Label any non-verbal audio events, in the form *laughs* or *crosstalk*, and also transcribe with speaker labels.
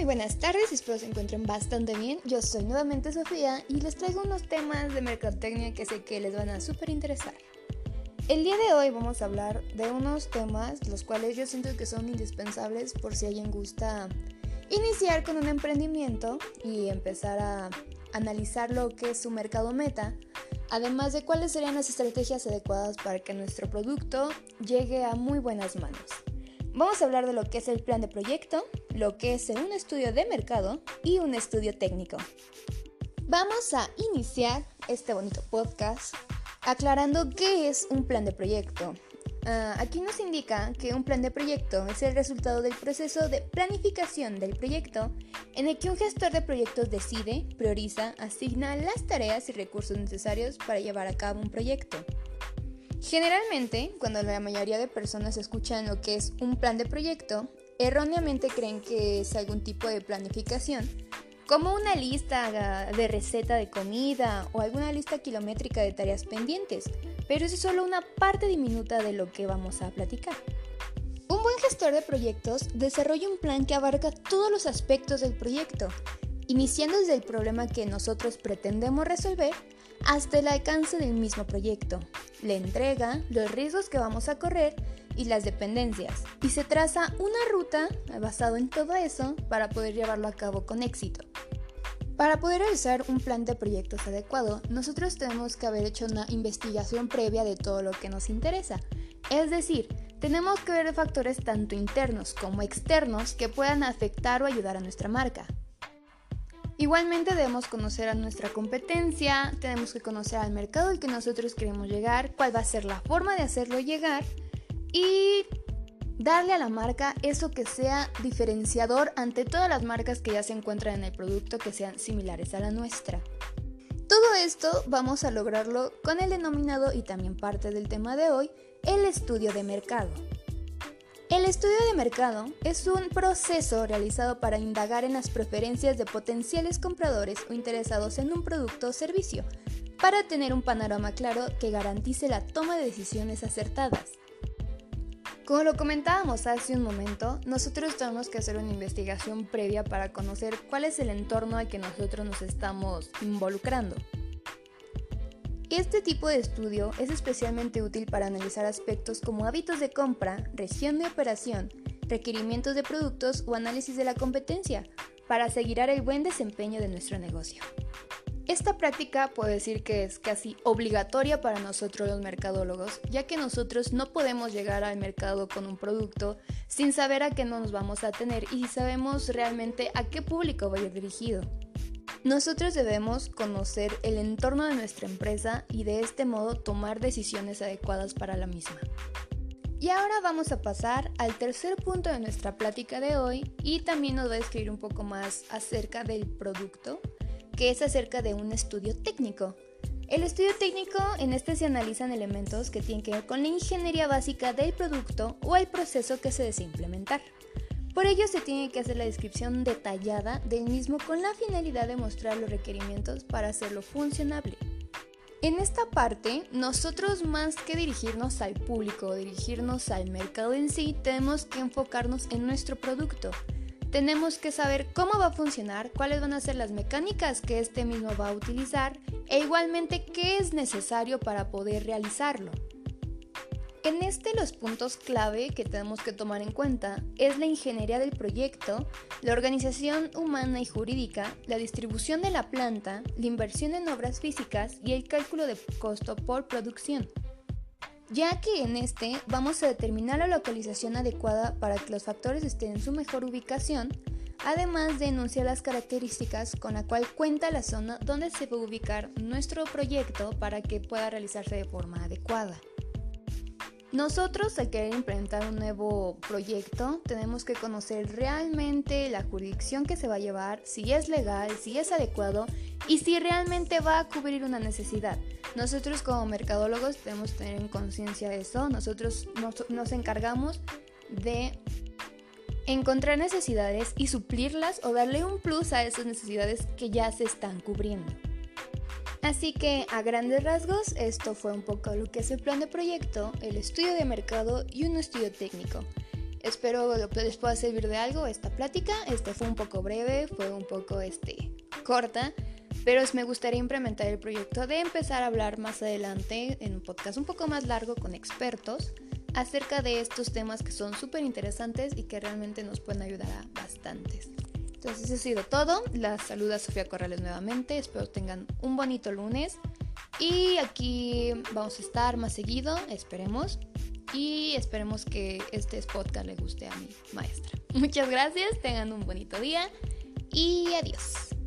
Speaker 1: muy buenas tardes, espero se encuentren bastante bien. Yo soy nuevamente Sofía y les traigo unos temas de mercadotecnia que sé que les van a súper interesar. El día de hoy vamos a hablar de unos temas los cuales yo siento que son indispensables por si alguien gusta iniciar con un emprendimiento y empezar a analizar lo que es su mercado meta, además de cuáles serían las estrategias adecuadas para que nuestro producto llegue a muy buenas manos. Vamos a hablar de lo que es el plan de proyecto, lo que es un estudio de mercado y un estudio técnico. Vamos a iniciar este bonito podcast aclarando qué es un plan de proyecto. Ah, aquí nos indica que un plan de proyecto es el resultado del proceso de planificación del proyecto en el que un gestor de proyectos decide, prioriza, asigna las tareas y recursos necesarios para llevar a cabo un proyecto. Generalmente, cuando la mayoría de personas escuchan lo que es un plan de proyecto, erróneamente creen que es algún tipo de planificación, como una lista de receta de comida o alguna lista kilométrica de tareas pendientes, pero es solo una parte diminuta de lo que vamos a platicar. Un buen gestor de proyectos desarrolla un plan que abarca todos los aspectos del proyecto, iniciando desde el problema que nosotros pretendemos resolver hasta el alcance del mismo proyecto, la entrega, los riesgos que vamos a correr y las dependencias. Y se traza una ruta basado en todo eso para poder llevarlo a cabo con éxito. Para poder realizar un plan de proyectos adecuado, nosotros tenemos que haber hecho una investigación previa de todo lo que nos interesa. Es decir, tenemos que ver factores tanto internos como externos que puedan afectar o ayudar a nuestra marca. Igualmente debemos conocer a nuestra competencia, tenemos que conocer al mercado al que nosotros queremos llegar, cuál va a ser la forma de hacerlo llegar y darle a la marca eso que sea diferenciador ante todas las marcas que ya se encuentran en el producto que sean similares a la nuestra. Todo esto vamos a lograrlo con el denominado y también parte del tema de hoy, el estudio de mercado. El estudio de mercado es un proceso realizado para indagar en las preferencias de potenciales compradores o interesados en un producto o servicio, para tener un panorama claro que garantice la toma de decisiones acertadas. Como lo comentábamos hace un momento, nosotros tenemos que hacer una investigación previa para conocer cuál es el entorno al que nosotros nos estamos involucrando. Este tipo de estudio es especialmente útil para analizar aspectos como hábitos de compra, región de operación, requerimientos de productos o análisis de la competencia, para asegurar el buen desempeño de nuestro negocio. Esta práctica puedo decir que es casi obligatoria para nosotros los mercadólogos, ya que nosotros no podemos llegar al mercado con un producto sin saber a qué nos vamos a tener y si sabemos realmente a qué público va a ir dirigido. Nosotros debemos conocer el entorno de nuestra empresa y de este modo tomar decisiones adecuadas para la misma. Y ahora vamos a pasar al tercer punto de nuestra plática de hoy y también nos va a describir un poco más acerca del producto, que es acerca de un estudio técnico. El estudio técnico en este se analizan elementos que tienen que ver con la ingeniería básica del producto o el proceso que se desea implementar. Por ello se tiene que hacer la descripción detallada del mismo con la finalidad de mostrar los requerimientos para hacerlo funcionable. En esta parte, nosotros más que dirigirnos al público o dirigirnos al mercado en sí, tenemos que enfocarnos en nuestro producto. Tenemos que saber cómo va a funcionar, cuáles van a ser las mecánicas que este mismo va a utilizar e igualmente qué es necesario para poder realizarlo. En este los puntos clave que tenemos que tomar en cuenta es la ingeniería del proyecto, la organización humana y jurídica, la distribución de la planta, la inversión en obras físicas y el cálculo de costo por producción. Ya que en este vamos a determinar la localización adecuada para que los factores estén en su mejor ubicación, además de enunciar las características con la cual cuenta la zona donde se va a ubicar nuestro proyecto para que pueda realizarse de forma adecuada. Nosotros al querer implementar un nuevo proyecto tenemos que conocer realmente la jurisdicción que se va a llevar, si es legal, si es adecuado y si realmente va a cubrir una necesidad. Nosotros como mercadólogos tenemos que tener en conciencia de eso. Nosotros nos, nos encargamos de encontrar necesidades y suplirlas o darle un plus a esas necesidades que ya se están cubriendo. Así que a grandes rasgos esto fue un poco lo que es el plan de proyecto, el estudio de mercado y un estudio técnico. Espero les pueda servir de algo esta plática. Este fue un poco breve, fue un poco este, corta, pero me gustaría implementar el proyecto de empezar a hablar más adelante en un podcast un poco más largo con expertos acerca de estos temas que son súper interesantes y que realmente nos pueden ayudar a bastantes. Entonces eso ha sido todo. Las saluda Sofía Corrales nuevamente. Espero tengan un bonito lunes. Y aquí vamos a estar más seguido, esperemos. Y esperemos que este podcast le guste a mi maestra. *laughs* Muchas gracias, tengan un bonito día y adiós.